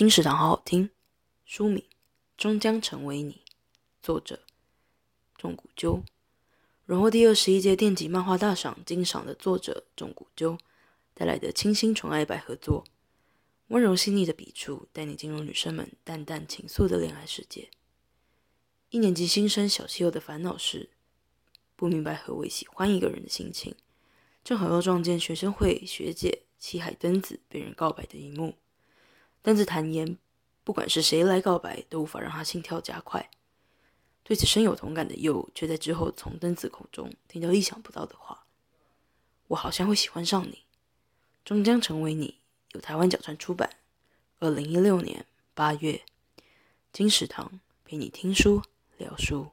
金石堂好好听，书名《终将成为你》，作者仲谷鸠，荣获第二十一届电击漫画大赏金赏的作者仲谷鸠带来的清新纯爱百合作，温柔细腻的笔触带你进入女生们淡淡情愫的恋爱世界。一年级新生小西柚的烦恼是不明白何为喜欢一个人的心情，正好又撞见学生会学姐七海敦子被人告白的一幕。敦子坦言，不管是谁来告白，都无法让他心跳加快。对此深有同感的柚，却在之后从敦子口中听到意想不到的话：“我好像会喜欢上你，终将成为你。”由台湾角川出版，二零一六年八月。金石堂陪你听书聊书。